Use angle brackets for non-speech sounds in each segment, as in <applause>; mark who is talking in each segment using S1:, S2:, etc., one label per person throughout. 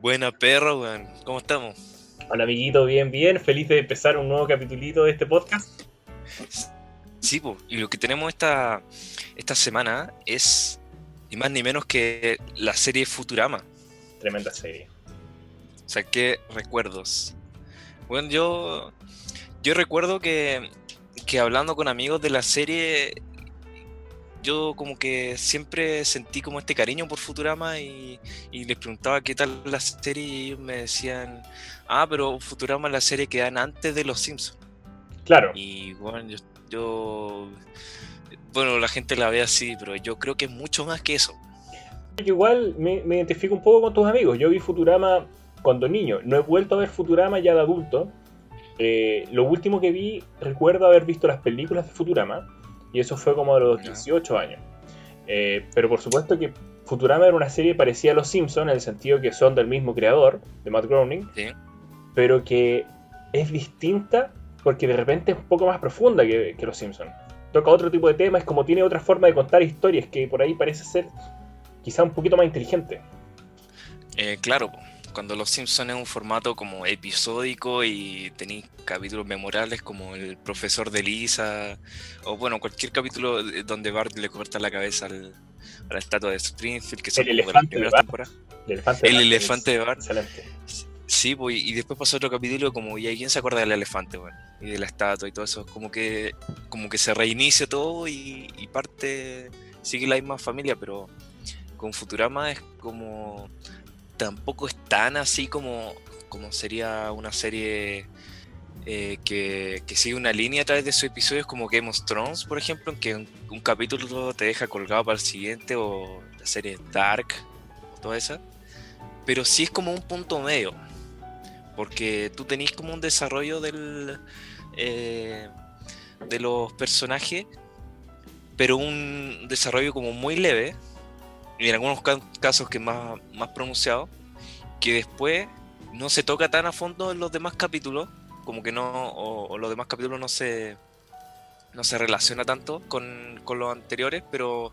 S1: Buena perro, weón. ¿Cómo estamos?
S2: Hola amiguito, bien, bien. Feliz de empezar un nuevo capitulito de este podcast.
S1: Sí, po. y lo que tenemos esta, esta semana es ni más ni menos que la serie Futurama.
S2: Tremenda serie.
S1: O sea, qué recuerdos. Bueno, yo, yo recuerdo que, que hablando con amigos de la serie, yo como que siempre sentí como este cariño por Futurama y, y les preguntaba qué tal la serie y ellos me decían, ah, pero Futurama es la serie que dan antes de Los Simpsons.
S2: Claro.
S1: Y bueno, yo, yo- bueno, la gente la ve así, pero yo creo que es mucho más que eso.
S2: Yo igual me, me identifico un poco con tus amigos. Yo vi Futurama cuando niño. No he vuelto a ver Futurama ya de adulto. Eh, lo último que vi, recuerdo haber visto las películas de Futurama. Y eso fue como a los
S1: Ya.
S2: 18 años. Eh, pero por supuesto que Futurama era una serie parecida a Los Simpsons en el sentido que son del mismo creador, de Matt Groening.
S1: ¿sí?
S2: pero que es distinta porque de repente es un poco más profunda que, que Los Simpsons. Toca otro tipo de temas, como tiene otra forma de contar historias que por ahí parece ser quizá un poquito más inteligente.
S1: Eh, claro, cuando Los Simpsons es un formato como episódico y tenéis capítulos memorables como el profesor de Lisa, o bueno, cualquier capítulo de- donde Bart le corta la cabeza al- a la estatua de Springfield, que son
S2: El
S1: como de las
S2: de
S1: primeras temporadas.
S2: El elefante,
S1: El
S2: Bart
S1: elefante de Bart. Sí, pues, y después pasó otro capítulo como, ¿y alguien se acuerda del elefante, bueno? Y de la estatua y todo eso, como que, como que se reinicia todo y, y parte, sigue la misma familia, pero con Futurama es como, tampoco es tan así como, como sería una serie eh, que, que sigue una línea a través de sus episodios como Game of Thrones, por ejemplo, en que un, capítulo te deja colgado para el siguiente, o la serie Dark, toda esa. Pero sí es como un punto medio porque tú tenés como un desarrollo del eh, de los personajes pero un desarrollo como muy leve y en algunos ca- casos que más, más pronunciado que después no se toca tan a fondo en los demás capítulos como que no o, o los demás capítulos no se no se relaciona tanto con, con los anteriores pero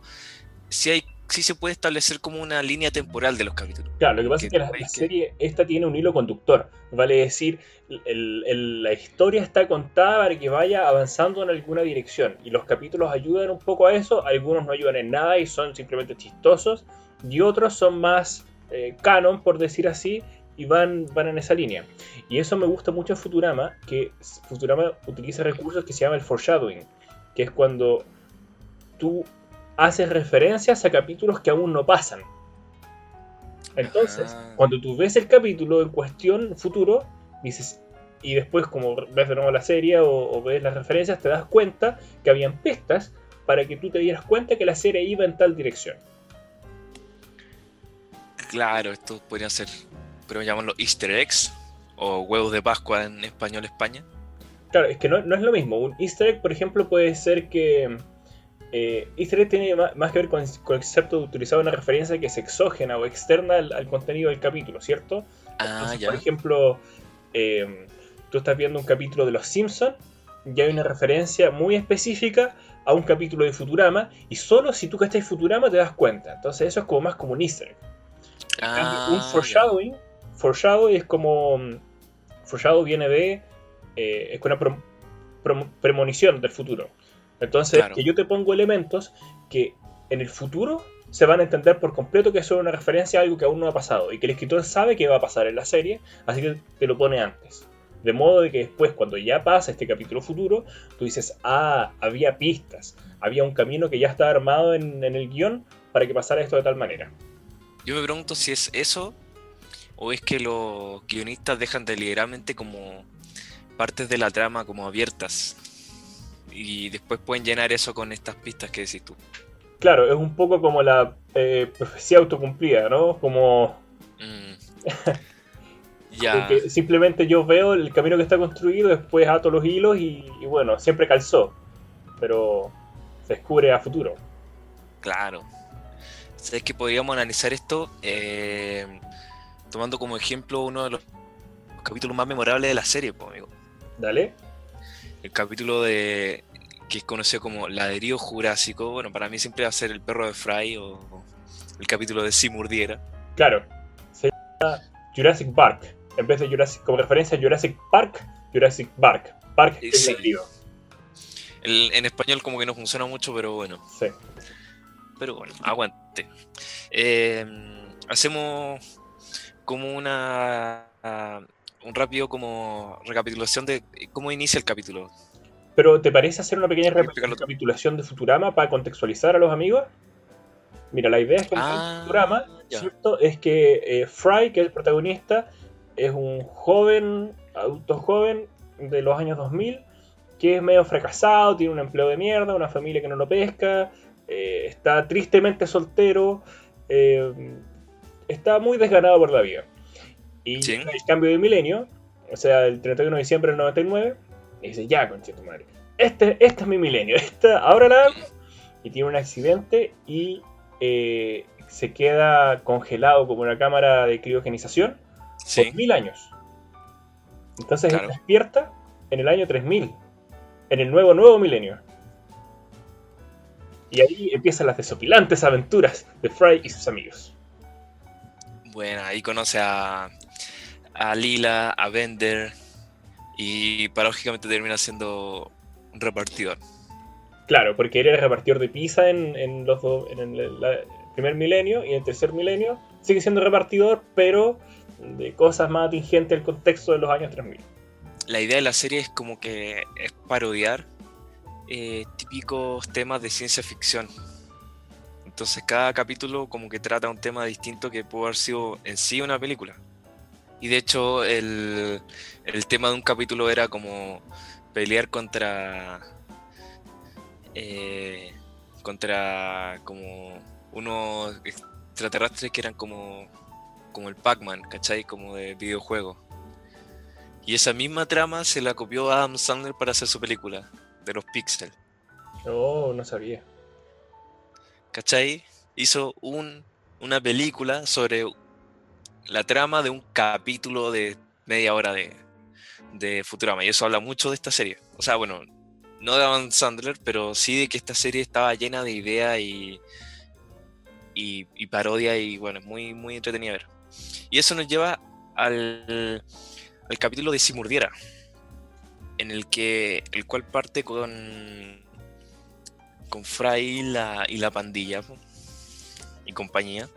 S1: sí hay sí se puede establecer como una línea temporal de los capítulos
S2: Claro, lo que pasa
S1: Que
S2: es que la,
S1: que-
S2: serie esta tiene un hilo conductor. Vale decir, el- el- la historia está contada para que vaya avanzando en alguna dirección. Y los capítulos ayudan un poco a eso. Algunos no ayudan en nada y son simplemente chistosos. Y otros son más eh, canon, por decir así, y van, van en esa línea. Y eso me gusta mucho en Futurama, que Futurama utiliza recursos que se llama el foreshadowing, que es cuando tú haces referencias a capítulos que aún no pasan. Entonces,
S1: Ah.
S2: cuando tú ves el capítulo en cuestión futuro, dices, y después como ves de nuevo la serie o, o ves las referencias, te das cuenta que habían pistas para que tú te dieras cuenta que la serie iba en tal dirección.
S1: Claro, estos podrían ser, podríamos llamarlo easter eggs o huevos de Pascua en español España.
S2: Claro, es que no, no es lo mismo. Un easter egg, por ejemplo, puede ser que... eh, easter egg tiene más que ver con el concepto de utilizar una referencia que es exógena o externa al, al contenido del capítulo, ¿cierto?
S1: Ah,
S2: Entonces,
S1: ya.
S2: Por ejemplo, eh, tú estás viendo un capítulo de Los Simpsons y hay una referencia muy específica a un capítulo de Futurama y solo si tú cachas Futurama te das cuenta. Entonces eso es como más como un easter egg. Cambio,
S1: Ah,
S2: un foreshadowing, foreshadow es como... Foreshadow viene de... eh, es una pro- pro- premonición del futuro. Entonces,
S1: Claro.
S2: que yo te pongo elementos que en el futuro se van a entender por completo que son una referencia a algo que aún no ha pasado y que el escritor sabe que va a pasar en la serie, así que te lo pone antes. De modo de que después, cuando ya pasa este capítulo futuro, tú dices, ah, había pistas, había un camino que ya estaba armado en, en el guion para que pasara esto de tal manera.
S1: Yo me pregunto si es eso o es que los guionistas dejan deliberadamente como partes de la trama como abiertas y después pueden llenar eso con estas pistas que decís tú.
S2: Claro, es un poco como la eh, profecía autocumplida, ¿no? Como
S1: Mm. <laughs> ya.
S2: simplemente yo veo el camino que está construido, después ato los hilos y, y bueno, siempre calzó. Pero se descubre a futuro.
S1: Claro. ¿Sabes que podríamos analizar esto eh, tomando como ejemplo uno de los capítulos más memorables de la serie, pues, amigo?
S2: Dale.
S1: El capítulo de que es conocido como Ladrillo Jurásico. Bueno, para mí siempre va a ser el perro de Fry o el capítulo de Si Murdiera.
S2: Claro. Se llama Jurassic Park. En vez de Jurassic, como referencia a Jurassic Park, Jurassic Park. Park es
S1: sí.
S2: El-
S1: en español como que no funciona mucho, pero bueno.
S2: Sí.
S1: Pero bueno, aguante. Eh, hacemos como una ah, un rápido como recapitulación de cómo inicia el capítulo.
S2: Pero ¿te parece hacer una pequeña recapitulación de Futurama para contextualizar a los amigos? Mira, la idea es que en
S1: Ah,
S2: Futurama. ¿cierto? Es que eh, Fry, que es el protagonista, es un joven, adulto joven de los años 2000, que es medio fracasado, tiene un empleo de mierda, una familia que no lo pesca, eh, está tristemente soltero, eh, está muy desganado por la vida. Y
S1: Sí.
S2: el cambio de milenio, o sea, el 31 de diciembre del 99, y dice, ya, conchito madre, este, este es mi milenio, <laughs> esta, ahora la hago", y tiene un accidente y eh, se queda congelado como una cámara de criogenización
S1: Sí,
S2: por mil años. Entonces
S1: Claro.
S2: despierta en el año 3000, en el nuevo, nuevo milenio. Y ahí empiezan las desopilantes aventuras de Fry y sus amigos.
S1: bueno, ahí conoce a, a Lila, a Bender y paradójicamente termina siendo un repartidor.
S2: Claro, porque él era repartidor de pizza en, en los dos- en el, la- el primer milenio y en el tercer milenio sigue siendo repartidor, pero de cosas más atingentes al contexto de los años 3000.
S1: La idea de la serie es como que es parodiar eh, típicos temas de ciencia ficción. Entonces cada capítulo como que trata un tema distinto que puede haber sido en sí una película. Y de hecho el, el tema de un capítulo era como pelear contra... eh, contra como unos extraterrestres que eran como, como el Pac-Man, ¿cachai? Como de videojuego. Y esa misma trama se la copió Adam Sandler para hacer su película, de los Pixels.
S2: Oh, no sabía.
S1: ¿Cachai? Hizo un, una película sobre la trama de un capítulo de media hora de, de Futurama. Y eso habla mucho de esta serie. O sea, bueno, no de Adam Sandler, pero sí de que esta serie estaba llena de ideas y, y, y parodia y bueno, es muy, muy entretenida ver. Y eso nos lleva al, al capítulo de Si Murdiera, en el que el cual parte con con Fry y la, y la pandilla y compañía,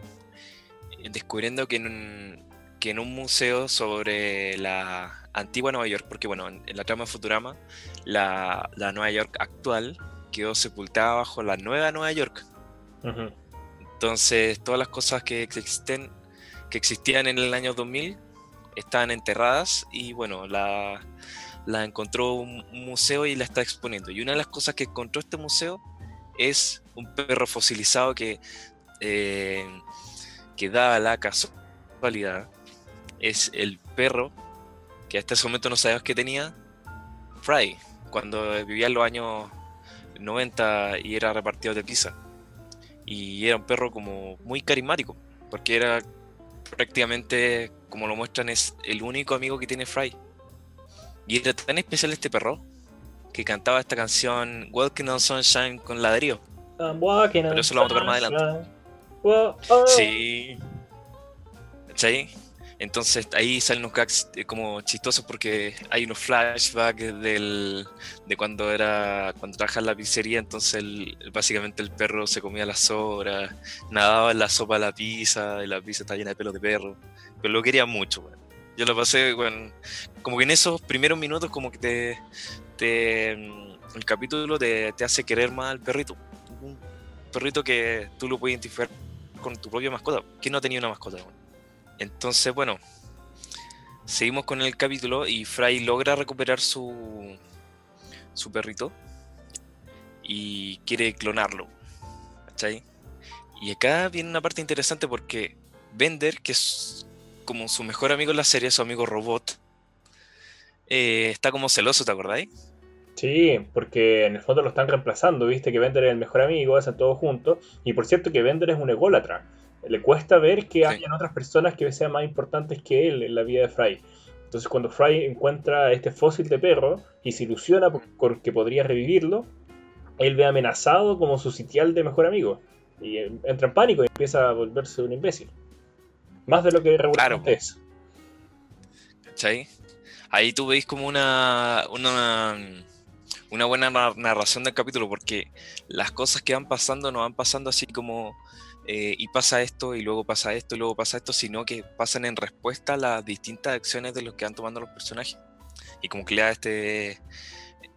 S1: descubriendo que en, un, que en un museo sobre la antigua Nueva York, porque bueno, en, en la trama de Futurama, la, la Nueva York actual quedó sepultada bajo la nueva Nueva York. Entonces, todas las cosas que existen, que existían en el año 2000 estaban enterradas y bueno, la, la encontró un museo y la está exponiendo. Y una de las cosas que encontró este museo es un perro fosilizado que, eh, que da la casualidad. Es el perro que hasta ese momento no sabíamos que tenía Fry, cuando vivía en los años 90 y era repartido de pizza y era un perro como muy carismático, porque era prácticamente, como lo muestran, es el único amigo que tiene Fry. Y era tan especial este perro que cantaba esta canción Walking on Sunshine con ladrillo. Pero eso lo vamos a tocar más.
S2: Whoa, oh.
S1: Sí. ¿Cachai? Entonces ahí salen unos gags eh, como chistosos porque hay unos flashbacks del, de cuando era cuando trabajaba en la pizzería, entonces el- básicamente el perro se comía las sobras, nadaba en la sopa de la pizza, y la pizza está llena de pelos de perro, pero lo quería mucho, weón. Yo lo pasé, weón, como que en esos primeros minutos como que te, mm, el capítulo te, te hace querer más al perrito. Un perrito que tú lo puedes identificar con tu propia mascota. ¿Quién no tenía una mascota? Entonces, bueno, seguimos con el capítulo y Fry logra recuperar su, su perrito y quiere clonarlo. ¿Cachai? Y acá viene una parte interesante porque Bender, que es como su mejor amigo en la serie, su amigo robot, eh, está como celoso, ¿te acordáis?
S2: Sí, porque en el fondo lo están reemplazando, viste que Bender es el mejor amigo, hacen todo juntos. Y por cierto que Bender es un ególatra. Le cuesta ver que
S1: Sí.
S2: hayan otras personas que sean más importantes que él en la vida de Fry. Entonces cuando Fry encuentra este fósil de perro y se ilusiona por- porque podría revivirlo, él ve amenazado como su sitial de mejor amigo. Y entra en pánico y empieza a volverse un imbécil. Más de lo que regularmente
S1: Claro.
S2: es.
S1: ¿cachai? Ahí tú veis como una, una, una buena narración del capítulo, porque las cosas que van pasando no van pasando así como eh, y pasa esto, y luego pasa esto, y luego pasa esto, sino que pasan en respuesta a las distintas acciones de los que van tomando los personajes. Y como que le da este,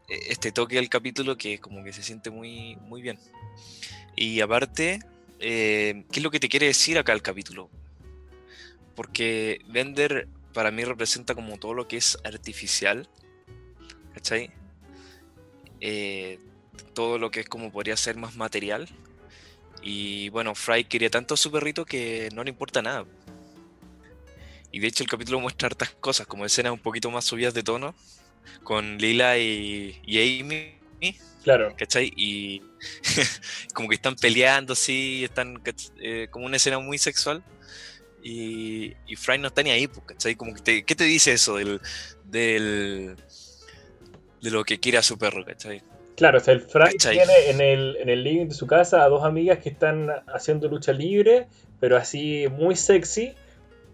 S1: este toque al capítulo que como que se siente muy, muy bien. Y aparte, eh, ¿qué es lo que te quiere decir acá el capítulo? Porque Bender para mí representa como todo lo que es artificial, ¿cachai? Eh, todo lo que es como podría ser más material y bueno, Fry quería tanto a su perrito que no le importa nada. Y de hecho el capítulo muestra hartas cosas, como escenas un poquito más subidas de tono, con Lila y, Amy.
S2: Claro.
S1: ¿Cachai? Y <laughs> como que están peleando así, están eh, como una escena muy sexual. Y, y Fry no está ni ahí, pues, ¿cachai? Como que ¿Qué te dice eso del, del, de lo que quiere a su perro, ¿cachai?
S2: Claro, o sea, el Frank tiene en el, en el living de su casa a dos amigas que están haciendo lucha libre, pero así muy sexy.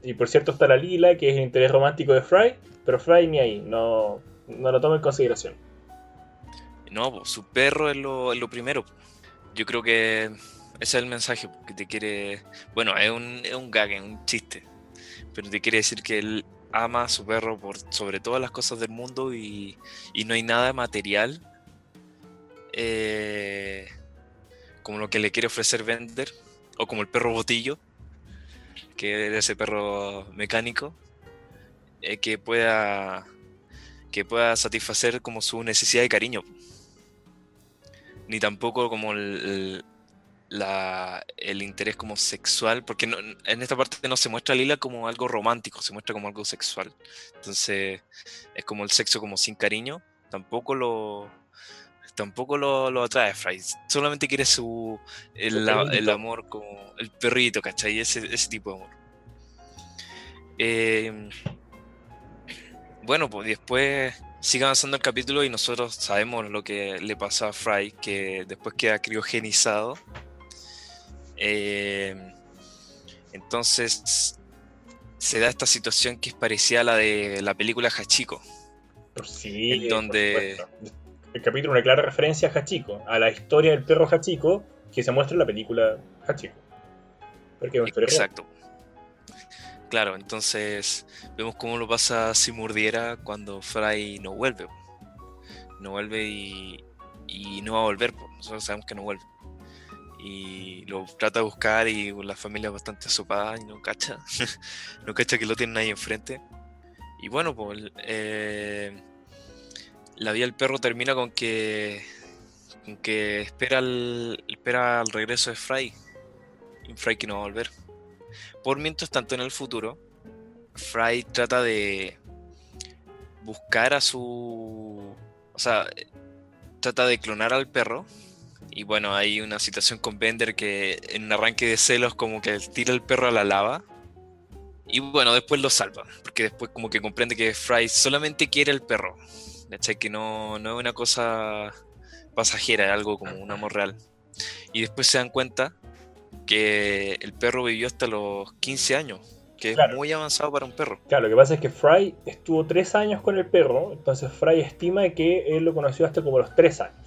S2: Y por cierto está la Lila, que es el interés romántico de Fry, pero Fry ni ahí, no, no lo toma en consideración.
S1: No, su perro es lo, es lo primero. Yo creo que ese es el mensaje que te quiere. Bueno, es un, es un gag, es un chiste. Pero te quiere decir que él ama a su perro por sobre todas las cosas del mundo y, y no hay nada material eh, como lo que le quiere ofrecer Vender, o como el perro Botillo, que es ese perro mecánico, eh, que pueda que pueda satisfacer como su necesidad de cariño. Ni tampoco como el interés como sexual, porque en esta parte no se muestra a Lila como algo romántico, se muestra como algo sexual. Entonces es como el sexo como sin cariño, tampoco lo, tampoco lo, atrae Fry. Solamente quiere su el, amor como el perrito, ¿cachai? Ese, ese tipo de amor. Eh, bueno, pues después sigue avanzando el capítulo y nosotros sabemos lo que le pasó a Fry, que después queda criogenizado. Eh, entonces se da esta situación que es parecida a la de la película Hachiko.
S2: Sí, en donde el capítulo una clara referencia a Hachiko, a la historia del perro Hachiko que se muestra en la película Hachiko.
S1: Porque Exacto. Claro, entonces vemos cómo lo pasa si murdiera cuando Fry no vuelve. No vuelve y, y no va a volver, nosotros sabemos que no vuelve. Y lo trata de buscar y la familia es bastante asopada y no cacha. <laughs> no cacha que lo tienen ahí enfrente. Y bueno, pues eh, la vida del perro termina con que, que espera, el, espera el regreso de Fry. Y Fry que no va a volver. Por mientras tanto en el futuro, Fry trata de buscar a su... O sea, trata de clonar al perro. Y bueno, hay una situación con Bender que en un arranque de celos como que tira el perro a la lava. Y bueno, después lo salva. Porque después como que comprende que Fry solamente quiere el perro. Que no, no es una cosa pasajera, es algo como un amor real. Y después se dan cuenta que el perro vivió hasta los 15 años, que es muy avanzado para un perro.
S2: Claro, lo que pasa es que Fry estuvo 3 años con el perro, entonces Fry estima que él lo conoció hasta como los 3 años.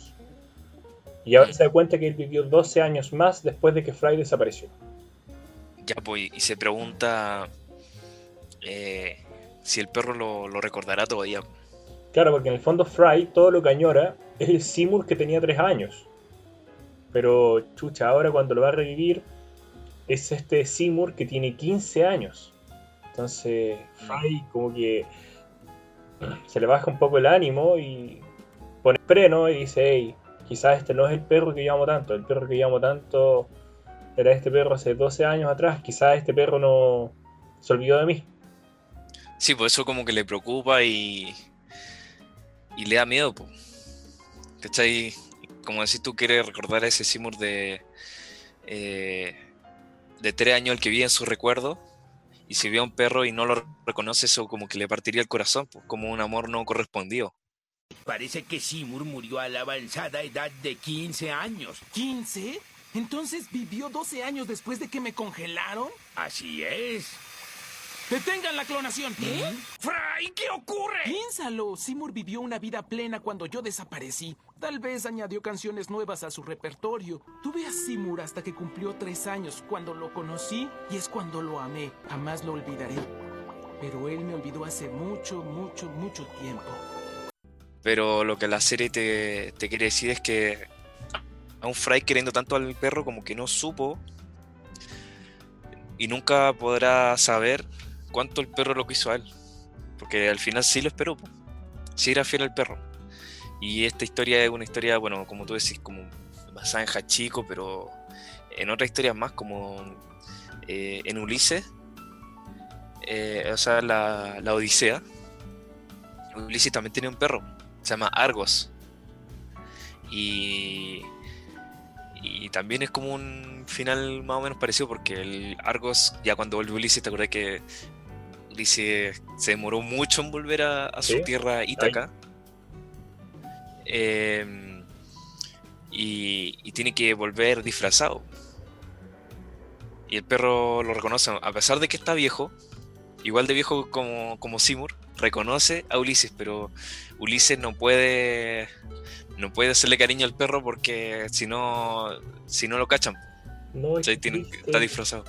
S2: Y ahora se da cuenta que él vivió 12 años más después de que Fry desapareció.
S1: Ya, pues, y se pregunta eh, si el perro lo, lo recordará todavía.
S2: Claro, porque en el fondo Fry todo lo que añora es el Seymour que tenía 3 años. Pero, chucha, ahora cuando lo va a revivir es este Seymour que tiene 15 años. Entonces, Fry como que se le baja un poco el ánimo y pone freno y dice, hey, quizás este no es el perro que yo amo tanto. El perro que yo amo tanto era este perro hace 12 años atrás. Quizás este perro no se olvidó de mí.
S1: Sí, por eso como que le preocupa y y le da miedo, po. ¿cachai? Como decís tú, quieres recordar a ese Seymour de, eh, de tres años el que vive en su recuerdo y si ve a un perro y no lo reconoce, eso como que le partiría el corazón, pues, como un amor no correspondido.
S3: Parece que Seymour murió a la avanzada edad de 15 años.
S4: ¿15? ¿Entonces vivió 12 años después de que me congelaron?
S3: Así es. ¡Detengan la clonación!
S4: ¿Qué?
S3: ¡Fry! ¿Qué ocurre?
S4: Piénsalo, Seymour vivió una vida plena cuando yo desaparecí. Tal vez añadió canciones nuevas a su repertorio. Tuve a Seymour hasta que cumplió tres años, cuando lo conocí y es cuando lo amé. Jamás lo olvidaré. Pero él me olvidó hace mucho, mucho, mucho tiempo.
S1: Pero lo que la serie te, te quiere decir es que a un Fry queriendo tanto al perro como que no supo y nunca podrá saber cuánto el perro lo quiso a él. Porque al final sí lo esperó, sí era fiel al perro. Y esta historia es una historia, bueno, como tú decís, como basada en Hachiko, pero en otras historias más, como eh, en Ulises, eh, o sea, la, la Odisea. Ulises también tiene un perro, se llama Argos. Y, y también es como un final más o menos parecido porque el Argos, ya cuando vuelve Ulises, te acordás que Ulises se demoró mucho en volver a, a su
S2: Sí,
S1: tierra Ítaca. Eh, y, y tiene que volver disfrazado. Y el perro lo reconoce, a pesar de que está viejo, igual de viejo como, como Seymour, reconoce a Ulises, pero Ulises no puede no puede hacerle cariño al perro porque si no si no lo cachan,
S2: No
S1: ¿cachai? Tiene-
S2: existe.
S1: está disfrazado.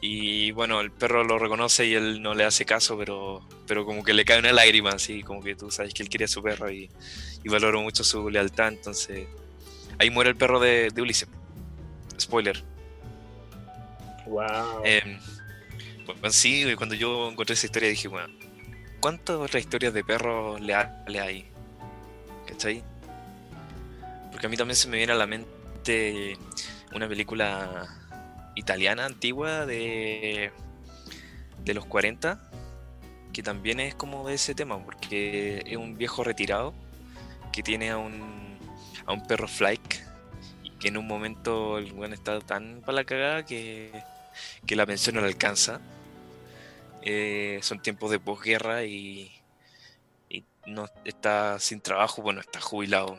S1: Y bueno, el perro lo reconoce y él no le hace caso, pero, pero como que le cae una lágrima, así como que tú sabes que él quería a su perro y, y valoró mucho su lealtad, entonces ahí muere el perro de, de Ulises. Spoiler.
S2: Wow.
S1: Eh, bueno, sí, cuando yo encontré esa historia dije, bueno, ¿cuántas otras historias de perros leales hay? ¿Cachai? Porque a mí también se me viene a la mente una película italiana antigua de, de los 40, que también es como de ese tema, porque es un viejo retirado que tiene a un, a un perro Flyke y que en un momento el buen está tan para la cagada que que la pensión no le alcanza. Eh, son tiempos de posguerra y, y no está sin trabajo, bueno, está jubilado.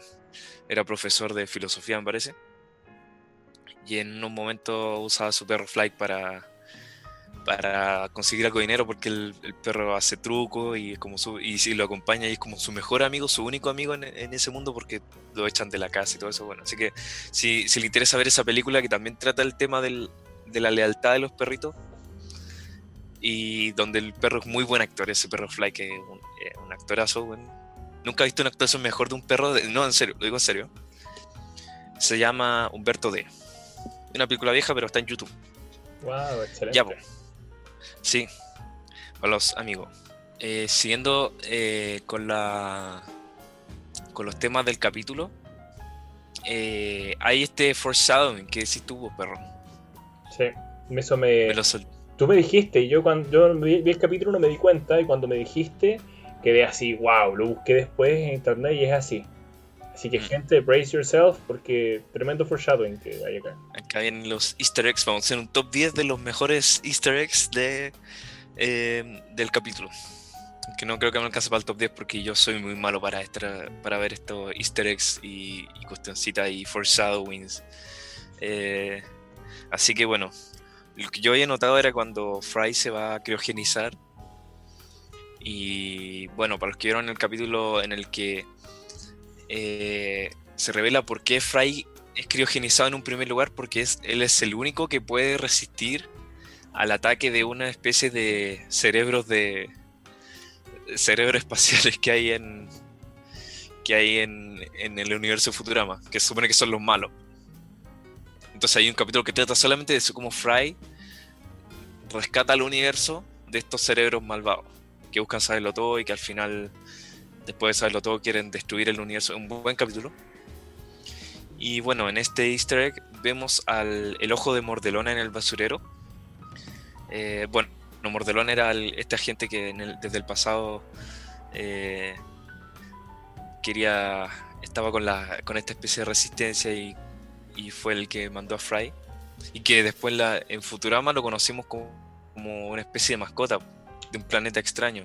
S1: Era profesor de filosofía, me parece. Y en un momento usaba su perro Fly para, para conseguir algo de dinero porque el, perro hace truco y, como su, y si lo acompaña y es como su mejor amigo, su único amigo en, en ese mundo porque lo echan de la casa y todo eso. Bueno, así que si, si le interesa ver esa película que también trata el tema del, de la lealtad de los perritos y donde el perro es muy buen actor, ese perro Fly que es un, eh, un actorazo, weón. Nunca he visto una actuación mejor de un perro, de- no, en serio, lo digo en serio. Se llama Humberto D. Una película vieja, pero está en YouTube.
S2: Wow, excelente.
S1: Ya, po. Sí, los amigos. Eh, siguiendo eh, con la con los temas del capítulo, hay este foreshadowing que decís tú, vos, perro.
S2: Sí. Eso me.
S1: Me lo
S2: Tú me dijiste, y yo cuando yo vi, vi el capítulo no me di cuenta, y cuando me dijiste, quedé así, wow, lo busqué después en internet y es así. Así que
S1: Mm.
S2: gente, brace yourself, porque tremendo foreshadowing que hay acá.
S1: Acá vienen los easter eggs. Vamos a hacer un top 10 de los mejores easter eggs de, eh, del capítulo. Que no creo que me alcance para el top 10 porque yo soy muy malo para, extra- para ver estos easter eggs y, y cuestioncitas y foreshadowings. Eh, así que bueno, lo que yo había notado era cuando Fry se va a criogenizar. Y bueno, para los que vieron el capítulo en el que eh, se revela por qué Fry es criogenizado en un primer lugar porque es, él es el único que puede resistir al ataque de una especie de cerebros de cerebros <laughs> espaciales que hay en que hay en, el universo Futurama, que se supone que son los malos. Entonces hay un capítulo que trata solamente de eso, como Fry rescata al universo de estos cerebros malvados, que buscan saberlo todo y que al final, después de saberlo todo, quieren destruir el universo. Un buen capítulo. Y bueno, en este easter egg vemos al el ojo de Mordelona en el basurero. Eh, bueno, no, Mordelona era el- este agente que desde el pasado eh, quería estaba con la con esta especie de resistencia y, y fue el que mandó a Fry y que después la, en Futurama lo conocimos como, como una especie de mascota de un planeta extraño.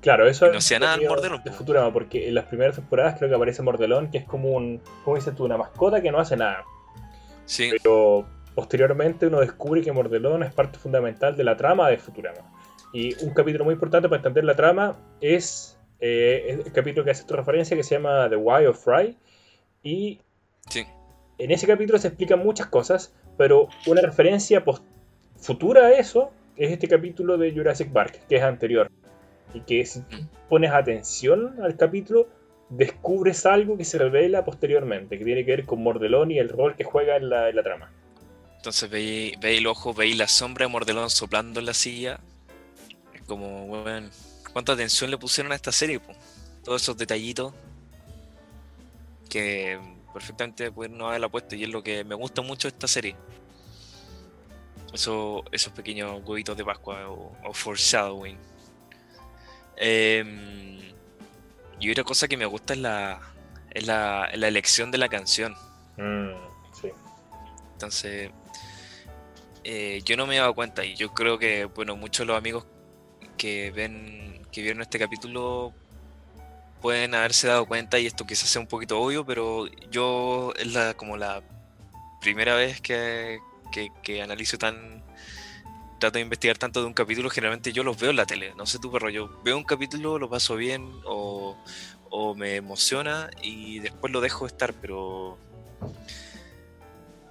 S2: Claro, eso
S1: Y no hacía nada el Mordelón,
S2: de. Futurama, porque en las primeras temporadas creo que aparece Mordelón, que es como un, ¿cómo dices tú? Una mascota que no hace nada.
S1: Sí,
S2: Pero posteriormente uno descubre que Mordelón es parte fundamental de la trama de Futurama. Y un capítulo muy importante para entender la trama es eh, el capítulo que hace esta referencia que se llama The Why of Fry. Y
S1: Sí.
S2: En ese capítulo se explican muchas cosas, pero una referencia post- futura a eso es este capítulo de Jurassic Park, que es anterior. Y que si pones atención al capítulo, descubres algo que se revela posteriormente, que tiene que ver con Mordelón y el rol que juega en la, trama.
S1: Entonces veis el ojo, veis la sombra de Mordelón soplando en la silla. Es como, weón, cuánta atención le pusieron a esta serie, po? Todos esos detallitos que perfectamente no haberla puesto y es lo que me gusta mucho de esta serie. Eso, esos pequeños huevitos de Pascua o, o foreshadowing. Em, y otra cosa que me gusta es la, es la, la elección de la canción.
S2: Mm, sí.
S1: Entonces, eh, yo no me he dado cuenta y yo creo que, bueno, muchos de los amigos que ven, que vieron este capítulo pueden haberse dado cuenta y esto quizás sea un poquito obvio, pero yo es la, como la primera vez que, que, que analizo tan, trato de investigar tanto de un capítulo, generalmente yo los veo en la tele, no sé tú, perro, yo veo un capítulo, lo paso bien o, o me emociona y después lo dejo estar, pero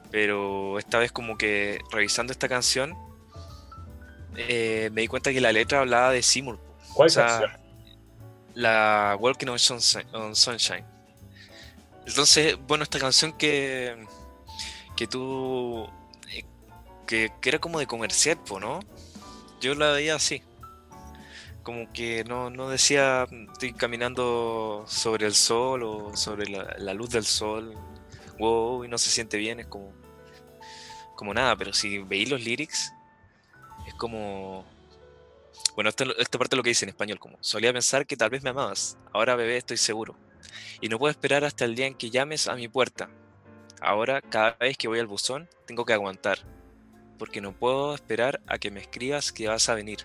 S1: pero esta vez como que revisando esta canción eh, me di cuenta que la letra hablaba de Seymour.
S2: ¿Cuál
S1: O sea,
S2: canción?
S1: La Walking on Sunshine, on Sunshine. Entonces, bueno, esta canción que, que tú... eh, Que, que era como de comercial, ¿no? Yo la veía así. Como que no, no decía estoy caminando sobre el sol o sobre la, la luz del sol. Wow, y no se siente bien, es como... Como nada, pero si veis los lyrics, es como... Bueno, esta, parte es lo que dice en español, como solía pensar que tal vez me amabas, ahora bebé estoy seguro. Y no puedo esperar hasta el día en que llames a mi puerta. Ahora, cada vez que voy al buzón, tengo que aguantar, porque no puedo esperar a que me escribas que vas a venir.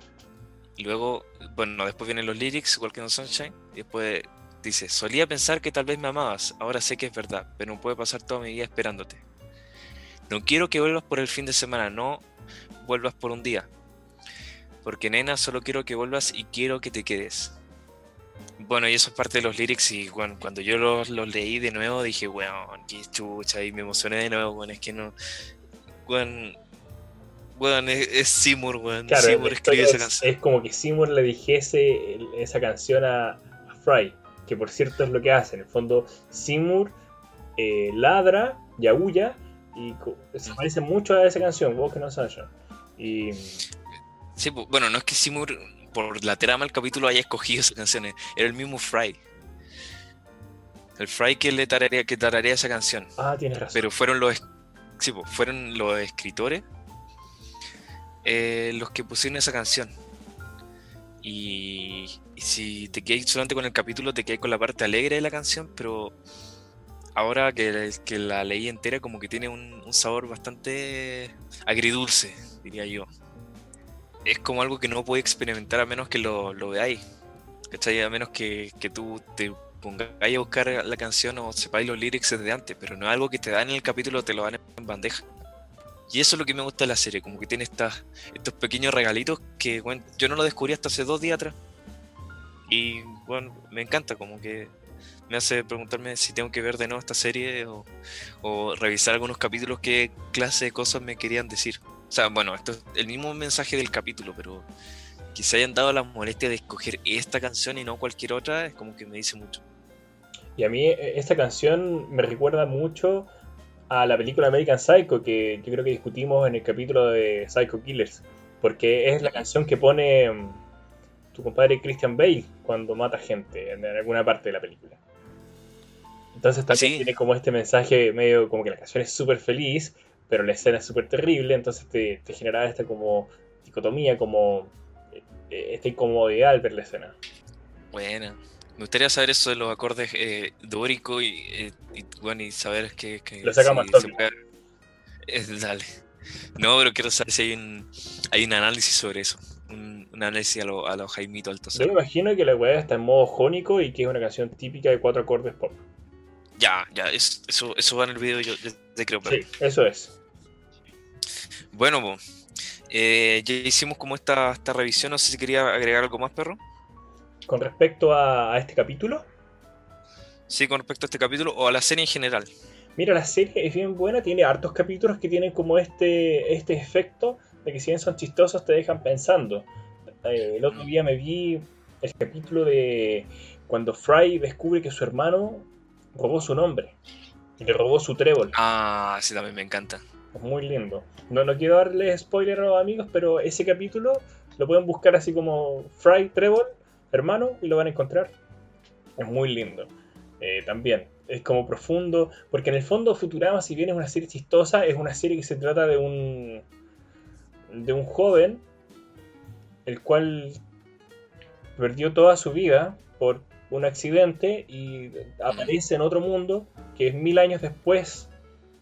S1: Luego, bueno, después vienen los lyrics, Walking on Sunshine, y después dice, solía pensar que tal vez me amabas, ahora sé que es verdad, pero no puedo pasar toda mi vida esperándote. No quiero que vuelvas por el fin de semana, no vuelvas por un día. Porque nena, solo quiero que vuelvas y quiero que te quedes. Bueno, y eso es parte de los lyrics y bueno, cuando yo los, los leí de nuevo dije, weón, qué chucha, y me emocioné de nuevo, weón, es que no... Weón, weón, es, es Seymour, weón,
S2: Claro,
S1: Seymour
S2: historia
S1: esa
S2: es,
S1: canción.
S2: es como que Seymour le dijese esa canción a, a Fry, que por cierto es lo que hace. En el fondo, Seymour eh, ladra y aúlla y se parece mucho a esa canción, Walking on Sunshine. Y
S1: Sí, bueno, no es que Seymour por la trama del capítulo haya escogido esas canciones, era el mismo Fry. El Fry que le tararea, que tararea esa canción.
S2: ah, tienes razón.
S1: Pero fueron los, sí, fueron los escritores eh, los que pusieron esa canción. Y, y si te quedas solamente con el capítulo, te quedas con la parte alegre de la canción, pero ahora que, que la leí entera, como que tiene un, un sabor bastante agridulce, diría yo. Es como algo que no podéis experimentar a menos que lo, lo veáis. ¿Cachai? A menos que, que tú te pongáis a buscar la canción o sepáis los lyrics desde antes, pero no es algo que te dan en el capítulo, te lo dan en bandeja. Y eso es lo que me gusta de la serie, como que tiene estos pequeños regalitos que bueno, yo no lo descubrí hasta hace dos días atrás. Y bueno, me encanta, como que me hace preguntarme si tengo que ver de nuevo esta serie o, o revisar algunos capítulos, qué clase de cosas me querían decir. O sea, bueno, esto es el mismo mensaje del capítulo, pero que se hayan dado la molestia de escoger esta canción y no cualquier otra, es como que me dice mucho.
S2: Y a mí eh, esta canción me recuerda mucho a la película American Psycho, que yo creo que discutimos en el capítulo de Psycho Killers, porque es la canción que pone mm, tu compadre Christian Bale cuando mata gente en, en alguna parte de la película. Entonces también
S1: Sí.
S2: tiene como este mensaje medio como que la canción es súper feliz, pero la escena es súper terrible, entonces te, te genera esta como dicotomía, como eh, esta incomodidad al ver la escena.
S1: Buena. Me gustaría saber eso de los acordes eh, dóricos y, eh, y, bueno, y saber que, que
S2: Lo sacamos
S1: si puede- Eh, dale. No, pero quiero saber si hay un, hay un análisis sobre eso. Un, un análisis a los a lo Jaimito
S2: Yo
S1: Altocer.
S2: me imagino que la weá está en modo jónico y que es una canción típica de cuatro acordes pop.
S1: Ya, ya, es- eso, eso va en el video, yo, yo te creo. pero-
S2: Sí, eso es.
S1: Bueno, Eh, ya hicimos como esta, esta revisión, no sé si quería agregar algo más, perro.
S2: Con respecto a, a este capítulo,
S1: Sí, con respecto a este capítulo o a la serie en general.
S2: Mira, la serie es bien buena, tiene hartos capítulos que tienen como este, este efecto de que si bien son chistosos te dejan pensando. Eh, el otro día me vi el capítulo de cuando Fry descubre que su hermano robó su nombre. Y le robó su trébol.
S1: Ah, sí, también me encanta.
S2: Es muy lindo. No, no quiero darles spoiler a los amigos, pero ese capítulo lo pueden buscar así como Fry Trébol, hermano, y lo van a encontrar. Es muy lindo. Eh, también es como profundo, porque en el fondo Futurama, si bien es una serie chistosa, es una serie que se trata de un de un joven el cual perdió toda su vida por un accidente y aparece en otro mundo que es mil años después.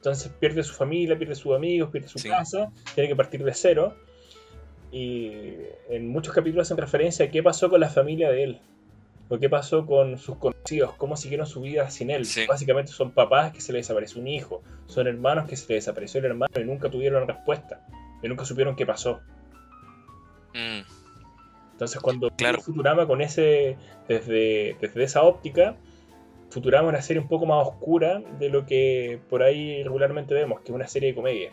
S2: Entonces pierde su familia, pierde sus amigos, pierde su
S1: Sí.
S2: casa, tiene que partir de cero. Y en muchos capítulos hacen referencia a qué pasó con la familia de él. O qué pasó con sus conocidos, cómo siguieron su vida sin él.
S1: Sí.
S2: Básicamente son papás que se les desapareció un hijo, son hermanos que se les desapareció el hermano y nunca tuvieron respuesta. Y nunca supieron qué pasó.
S1: Mm,
S2: Entonces cuando
S1: Claro.
S2: Futurama con ese, desde, desde esa óptica, Futurama es una serie un poco más oscura de lo que por ahí regularmente vemos, que es una serie de comedia,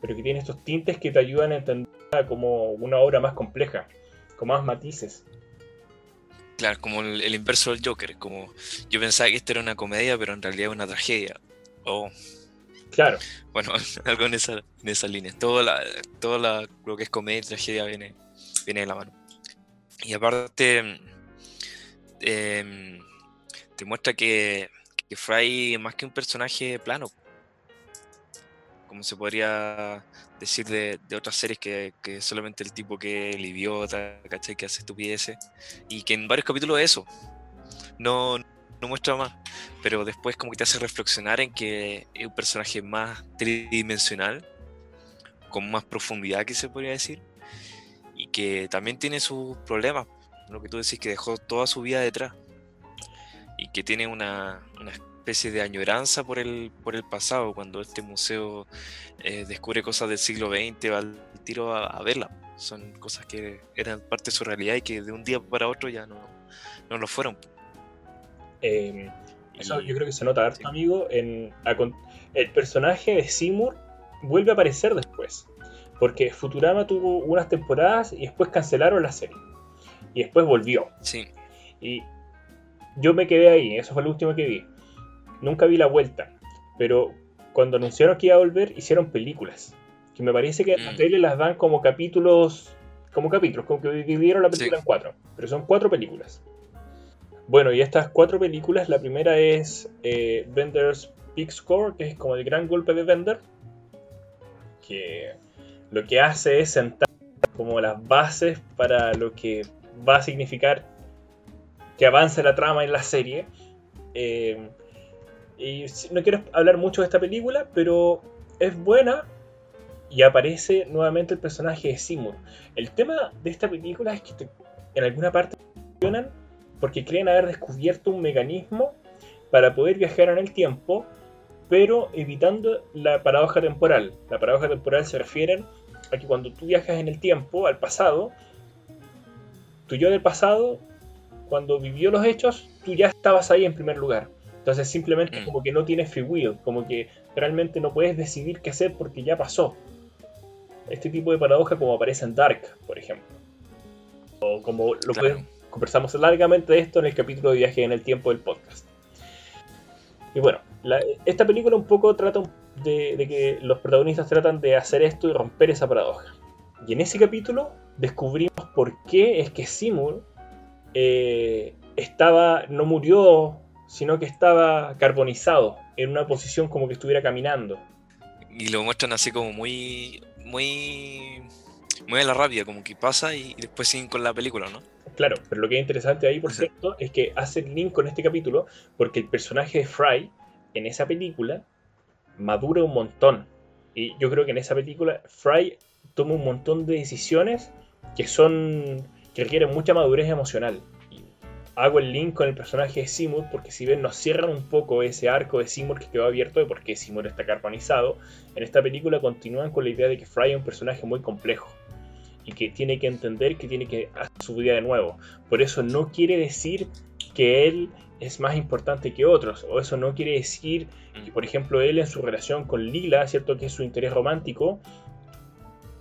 S2: pero que tiene estos tintes que te ayudan a entenderla como una obra más compleja, con más matices.
S1: claro, como el, el inverso del Joker. Como yo pensaba que esto era una comedia, pero en realidad es una tragedia. O,
S2: Claro,
S1: bueno, <laughs> algo en esa, en esa línea. Todo, la, todo la- lo que es comedia y tragedia viene, viene de la mano. Y aparte, em, te muestra que, Fry es más que un personaje plano. Como se podría decir de, otras series que, que es solamente el tipo que es el idiota, ¿cachai? Que hace estupideces. Y que en varios capítulos es eso. No, no muestra más. Pero después como que te hace reflexionar en que es un personaje más tridimensional. Con más profundidad que se podría decir. Y que también tiene sus problemas. Lo que tú decís que dejó toda su vida detrás. Y que tiene una, una especie de añoranza por el, por el pasado. Cuando este museo eh, descubre cosas del siglo XX, va al tiro a, a verla. Son cosas que eran parte de su realidad y que de un día para otro ya no, no lo fueron.
S2: eh, eso yo creo que se nota harto,
S1: sí.
S2: amigo. En, el personaje de Seymour vuelve a aparecer después, porque Futurama tuvo unas temporadas y después cancelaron la serie. Y después volvió.
S1: Sí,
S2: Y yo me quedé ahí, eso fue lo último que vi. Nunca vi la vuelta, pero cuando anunciaron que iba a volver, hicieron películas. Que me parece que la
S1: Mm.
S2: tele las dan como capítulos, como capítulos, como que dividieron la película
S1: Sí.
S2: en cuatro. Pero son cuatro películas. Bueno, y estas cuatro películas, la primera es eh, Bender's Big Score, que es como el gran golpe de Bender. Que lo que hace es sentar como las bases para lo que va a significar que avance la trama en la serie. Eh, y no quiero hablar mucho de esta película, pero es buena y aparece nuevamente el personaje de Seymour. El tema de esta película es que en alguna parte funcionan porque creen haber descubierto un mecanismo para poder viajar en el tiempo, pero evitando la paradoja temporal. La paradoja temporal se refiere a que cuando tú viajas en el tiempo, al pasado, tu yo del pasado, cuando vivió los hechos, tú ya estabas ahí en primer lugar. Entonces simplemente
S1: Mm.
S2: como que no tienes free will, como que realmente no puedes decidir qué hacer porque ya pasó. Este tipo de paradoja como aparece en Dark, por ejemplo. O como lo
S1: Claro.
S2: conversamos largamente de esto en el capítulo de viaje en el tiempo del podcast. Y bueno, la- esta película un poco trata de, de que los protagonistas tratan de hacer esto y romper esa paradoja. Y en ese capítulo descubrimos por qué es que Seymour eh, estaba, no murió, sino que estaba carbonizado, en una posición como que estuviera caminando.
S1: y lo muestran así como muy, muy, muy a la rápida, como que pasa y, y después siguen con la película, ¿no?
S2: Claro, pero lo que es interesante ahí, por cierto, es que hace el link con este capítulo porque el personaje de Fry en esa película madura un montón. Y yo creo que en esa película Fry toma un montón de decisiones que son que requieren mucha madurez emocional. Hago el link con el personaje de Seymour porque si ven nos cierran un poco ese arco de Seymour que quedó abierto de por qué Seymour está carbonizado, en esta película continúan con la idea de que Fry es un personaje muy complejo y que tiene que entender que tiene que hacer su vida de nuevo. Por eso no quiere decir que él es más importante que otros, o eso no quiere decir que, por ejemplo, él en su relación con Lila, ¿cierto? Que es su interés romántico,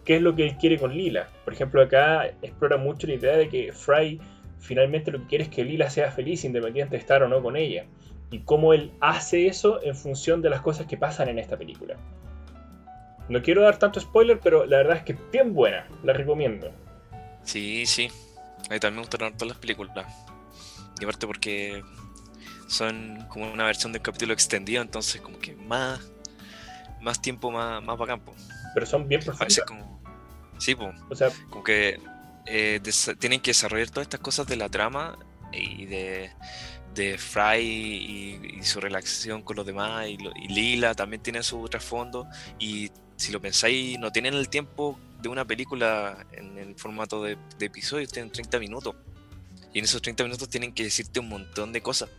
S2: ¿qué es lo que él quiere con Lila? Por ejemplo, acá explora mucho la idea de que Fry finalmente lo que quiere es que Lila sea feliz, independiente de estar o no con ella. Y cómo él hace eso en función de las cosas que pasan en esta película. No quiero dar tanto spoiler, pero la verdad es que es bien buena, la recomiendo.
S1: Sí, sí. A mí también me gustan todas las películas. Y aparte porque son como una versión del capítulo extendido, entonces como que más, más tiempo, más, más bacán.
S2: Pero son bien
S1: A
S2: profundas.
S1: veces como... Sí, pues.
S2: O sea,
S1: como que eh, tienen que desarrollar todas estas cosas de la trama y de, de Fry y, y su relación con los demás y, Lila también tiene su trasfondo y si lo pensáis no tienen el tiempo de una película en el formato de, de episodios, tienen 30 minutos y en esos 30 minutos tienen que decirte un montón de cosas.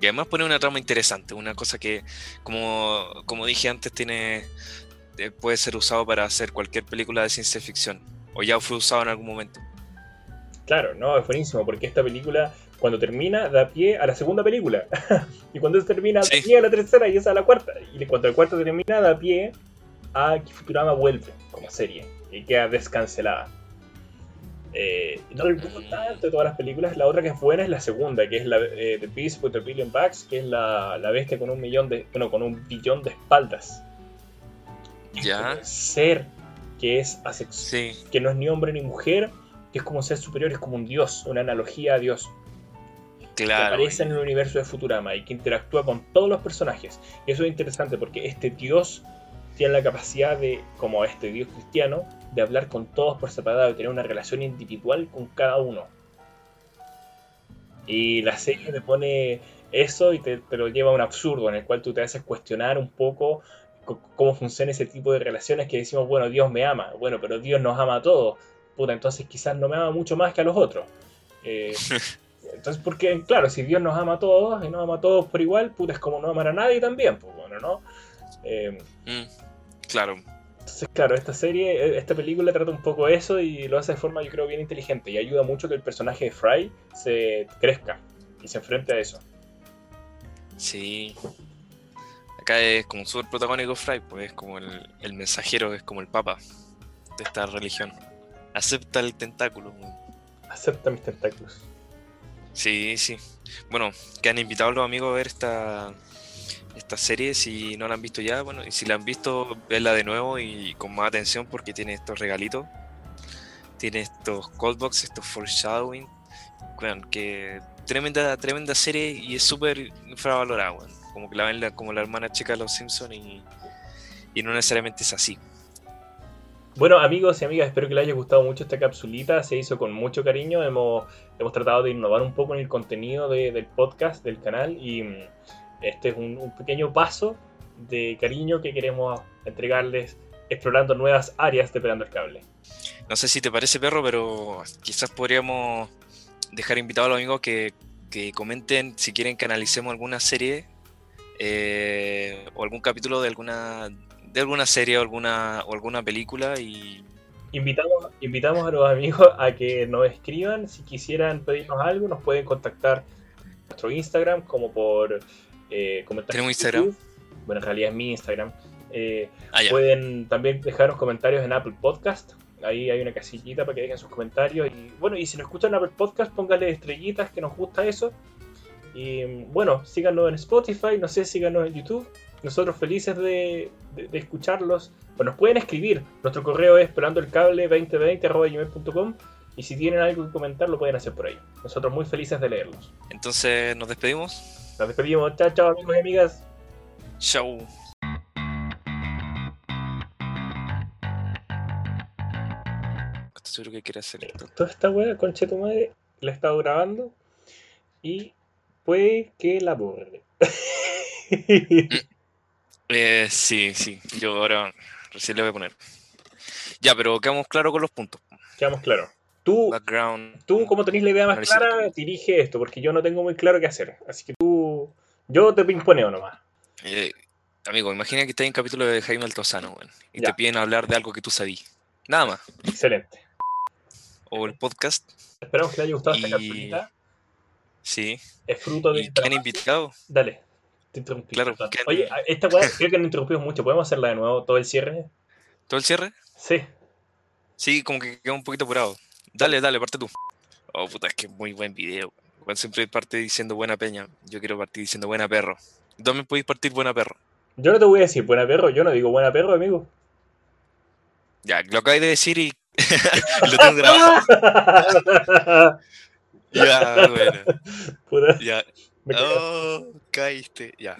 S1: Y además pone una trama interesante, una cosa que, como, como dije antes, tiene eh, puede ser usado para hacer cualquier película de ciencia ficción. O ya fue usado en algún momento.
S2: claro, no, es buenísimo, porque esta película, cuando termina, da pie a la segunda película. <laughs> y cuando termina, da pie a la tercera y esa a la cuarta. Y cuando la cuarta termina, da pie a que Futurama vuelve como serie y queda descancelada. Eh, no le gusta tanto de todas las películas. La otra que es buena es la segunda, que es la eh, The Beast with a Billion Backs, que es la, la bestia con un millón de. Bueno, con un billón de espaldas.
S1: Ya.
S2: Un ser que es asexual
S1: Sí.
S2: que no es ni hombre ni mujer, que es como ser superior, es como un dios, una analogía a Dios, que
S1: Claro.
S2: aparece en el universo de Futurama y que interactúa con todos los personajes. Y eso es interesante porque este dios tiene la capacidad de, como este dios cristiano, de hablar con todos por separado y tener una relación individual con cada uno. Y la serie te pone eso y te, te lo lleva a un absurdo en el cual tú te haces cuestionar un poco co- cómo funciona ese tipo de relaciones que decimos, bueno, Dios me ama, bueno, pero Dios nos ama a todos. Puta, entonces quizás no me ama mucho más que a los otros. Eh, <laughs> entonces, porque, claro, si Dios nos ama a todos y nos ama a todos por igual, puta, es como no amar a nadie también, pues bueno, ¿no? Eh,
S1: Mm, claro.
S2: entonces, claro, esta serie, eh, esta película trata un poco eso y lo hace de forma, yo creo, bien inteligente y ayuda mucho que el personaje de Fry se crezca y se enfrente a eso.
S1: Sí. Acá es como súper protagónico Fry, pues es como el, el mensajero, es como el papa de esta religión. Acepta el tentáculo.
S2: Acepta mis tentáculos.
S1: Sí, sí. Bueno, que han invitado a los amigos a ver esta, esta serie. Si no la han visto ya, bueno, y si la han visto, verla de nuevo y con más atención porque tiene estos regalitos. Tiene estos callbacks, estos foreshadowing. Weón, que tremenda, tremenda serie y es súper infravalorada, weón. Como que la ven la- como la hermana chica de los Simpsons y, y no necesariamente es así.
S2: Bueno, amigos y amigas, espero que les haya gustado mucho esta capsulita. Se hizo con mucho cariño. Hemos, hemos tratado de innovar un poco en el contenido de- del podcast, del canal. Y mm, este es un, un pequeño paso de cariño que queremos entregarles explorando nuevas áreas de Pegando el Cable.
S1: No sé si te parece, perro, pero quizás podríamos dejar invitados a los amigos que, que comenten si quieren que analicemos alguna serie eh, o algún capítulo de alguna de alguna serie o alguna o alguna película y
S2: Invitamos, invitamos a los amigos a que nos escriban. Si quisieran pedirnos algo, nos pueden contactar nuestro Instagram como por eh, comentarios.
S1: ¿Tenemos
S2: en
S1: Instagram?
S2: YouTube. Bueno, en realidad es mi Instagram. Eh,
S1: ah.
S2: Pueden también dejarnos comentarios en Apple Podcast. Ahí hay una casillita para que dejen sus comentarios. Y bueno, y si nos escuchan en Apple Podcast, pónganle estrellitas que nos gusta eso. Y bueno, síganos en Spotify, no sé, síganos en YouTube. Nosotros felices de, de- de escucharlos. Bueno, nos pueden escribir. Nuestro correo es esperandoelcable2020.com y si tienen algo que comentar lo pueden hacer por ahí. Nosotros muy felices de leerlos.
S1: Entonces nos despedimos.
S2: Nos despedimos. Chao, chao amigos y amigas.
S1: Estoy seguro que quiere hacer esto.
S2: toda esta wea, conche tu madre, la he estado grabando y que la borre.
S1: Eh, sí, sí. Yo ahora recién le voy a poner. Ya, pero quedamos claros con los puntos.
S2: Quedamos claros. Tú,
S1: Background.
S2: tú, como tenés la idea más clara, dirige esto, porque yo no tengo muy claro qué hacer. Así que tú, yo te pimponeo nomás.
S1: Eh, amigo, imagina que estás en un capítulo de Jaime Altozano, weón, y
S2: Ya.
S1: te piden hablar de algo que tú sabís. Nada más.
S2: Excelente.
S1: O el podcast.
S2: Esperamos que les haya gustado esta capsulita.
S1: Sí.
S2: Es fruto de.
S1: ¿Y quién invitado?
S2: Dale. Te interrumpí.
S1: Claro,
S2: perdón.
S1: ¿quién-
S2: Oye, esta weá <laughs> creo que no interrumpimos mucho. ¿Podemos hacerla de nuevo todo el cierre?
S1: ¿Todo el cierre?
S2: Sí.
S1: Sí, como que quedó un poquito apurado. Dale, dale, parte tú. Oh, puta, es que es muy buen video. Juan siempre parte diciendo buena peña. Yo quiero partir diciendo buena perro. También podéis partir buena perro.
S2: Yo no te voy a decir buena perro, yo no digo buena perro, amigo.
S1: Ya, lo acabáis de decir y <laughs> lo <laughs> tengo grabado. Ya, <laughs> bueno. Ya. Oh, caíste. Ya.